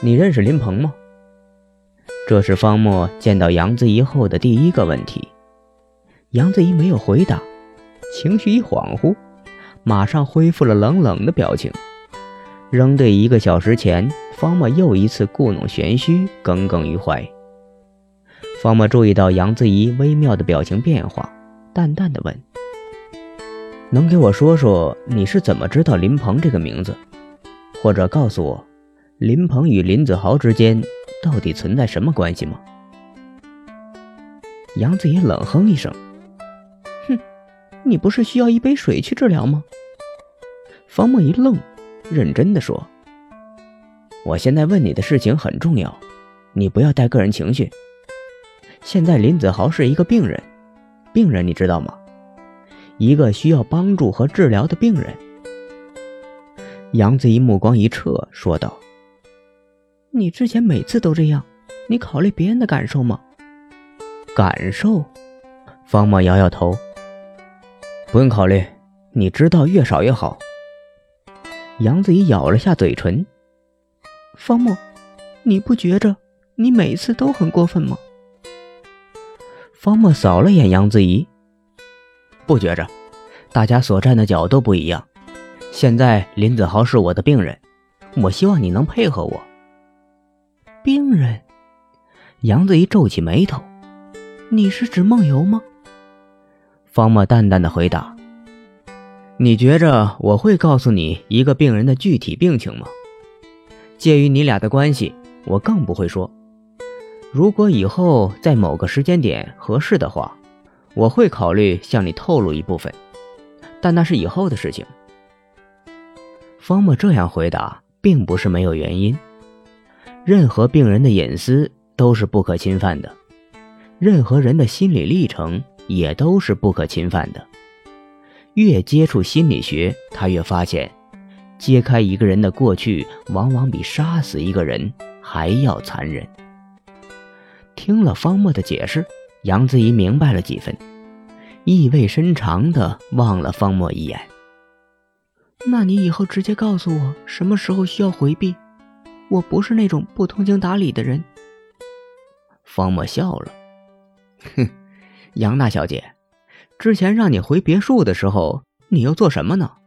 你认识林鹏吗？这是方墨见到杨子怡后的第一个问题。杨子怡没有回答，情绪一恍惚，马上恢复了冷冷的表情，仍对一个小时前方墨又一次故弄玄虚耿耿于怀。方墨注意到杨子怡微妙的表情变化，淡淡的问：“能给我说说你是怎么知道林鹏这个名字？或者告诉我，林鹏与林子豪之间到底存在什么关系吗？”杨子怡冷哼一声。哼你不是需要一杯水去治疗吗？方墨一愣，认真的说：“我现在问你的事情很重要，你不要带个人情绪。现在林子豪是一个病人，病人你知道吗？一个需要帮助和治疗的病人。”杨子怡目光一撤，说道：“你之前每次都这样，你考虑别人的感受吗？”感受？方墨摇摇头。不用考虑，你知道越少越好。杨子怡咬了下嘴唇。方墨，你不觉着你每次都很过分吗？方墨扫了眼杨子怡，不觉着，大家所站的角度不一样。现在林子豪是我的病人，我希望你能配合我。病人？杨子怡皱起眉头，你是指梦游吗？方墨淡淡的回答：“你觉着我会告诉你一个病人的具体病情吗？介于你俩的关系，我更不会说。如果以后在某个时间点合适的话，我会考虑向你透露一部分，但那是以后的事情。”方墨这样回答，并不是没有原因。任何病人的隐私都是不可侵犯的，任何人的心理历程。也都是不可侵犯的。越接触心理学，他越发现，揭开一个人的过去，往往比杀死一个人还要残忍。听了方墨的解释，杨子怡明白了几分，意味深长地望了方墨一眼。那你以后直接告诉我什么时候需要回避，我不是那种不通情达理的人。方墨笑了，哼。杨大小姐，之前让你回别墅的时候，你又做什么呢？